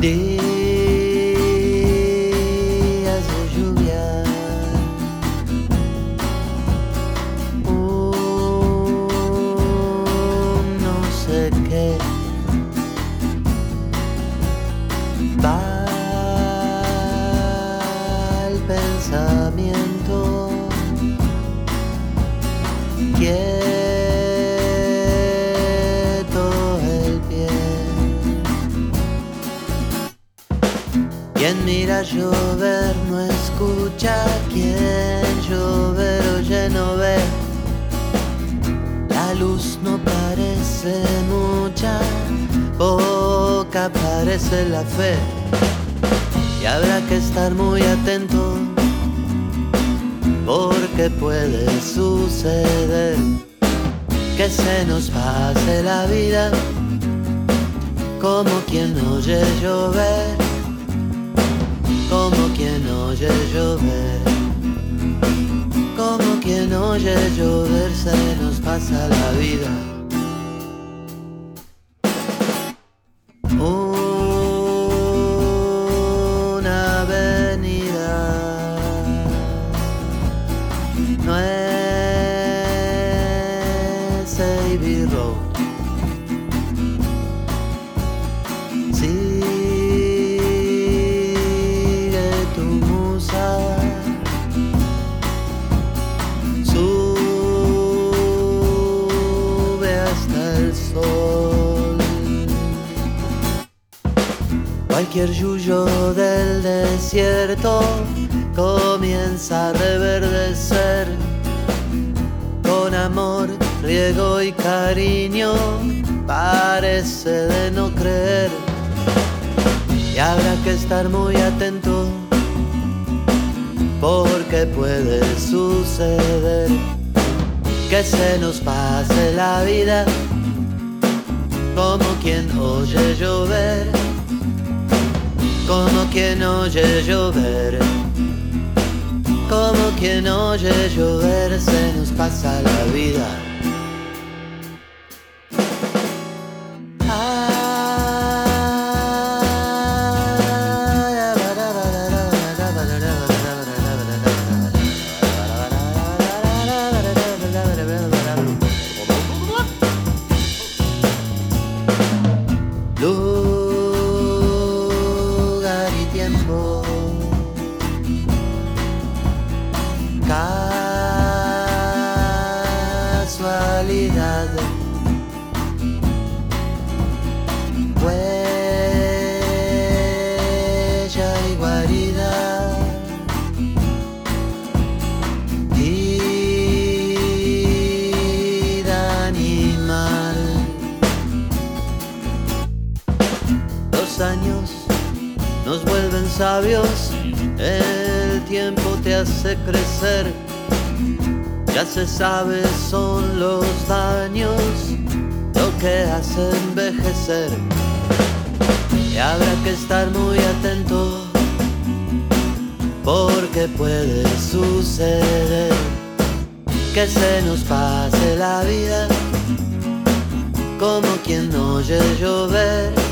días de lluvia. Un no sé qué va el pensamiento. Quien mira llover no escucha, quien llover oye no ve. La luz no parece mucha, poca parece la fe. Y habrá que estar muy atento, porque puede suceder que se nos pase la vida como quien oye llover oye llover, como quien oye llover se nos pasa la vida. Una avenida no es Road. Cualquier yuyo del desierto comienza a reverdecer con amor, riego y cariño, parece de no creer. Y habrá que estar muy atento, porque puede suceder que se nos pase la vida como quien oye llover, como quien oye llover. Como quien oye llover se nos pasa la vida. Casualidad. Huella y guarida. Vida animal. Los años nos vuelven sabios, el tiempo te hace crecer, ya se sabe son los daños lo que hace envejecer. Y habrá que estar muy atento, porque puede suceder que se nos pase la vida como quien oye llover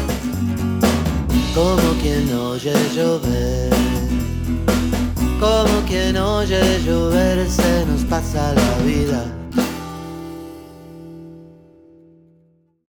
como quien oye llover, quien oye llover se nos pasa la vida.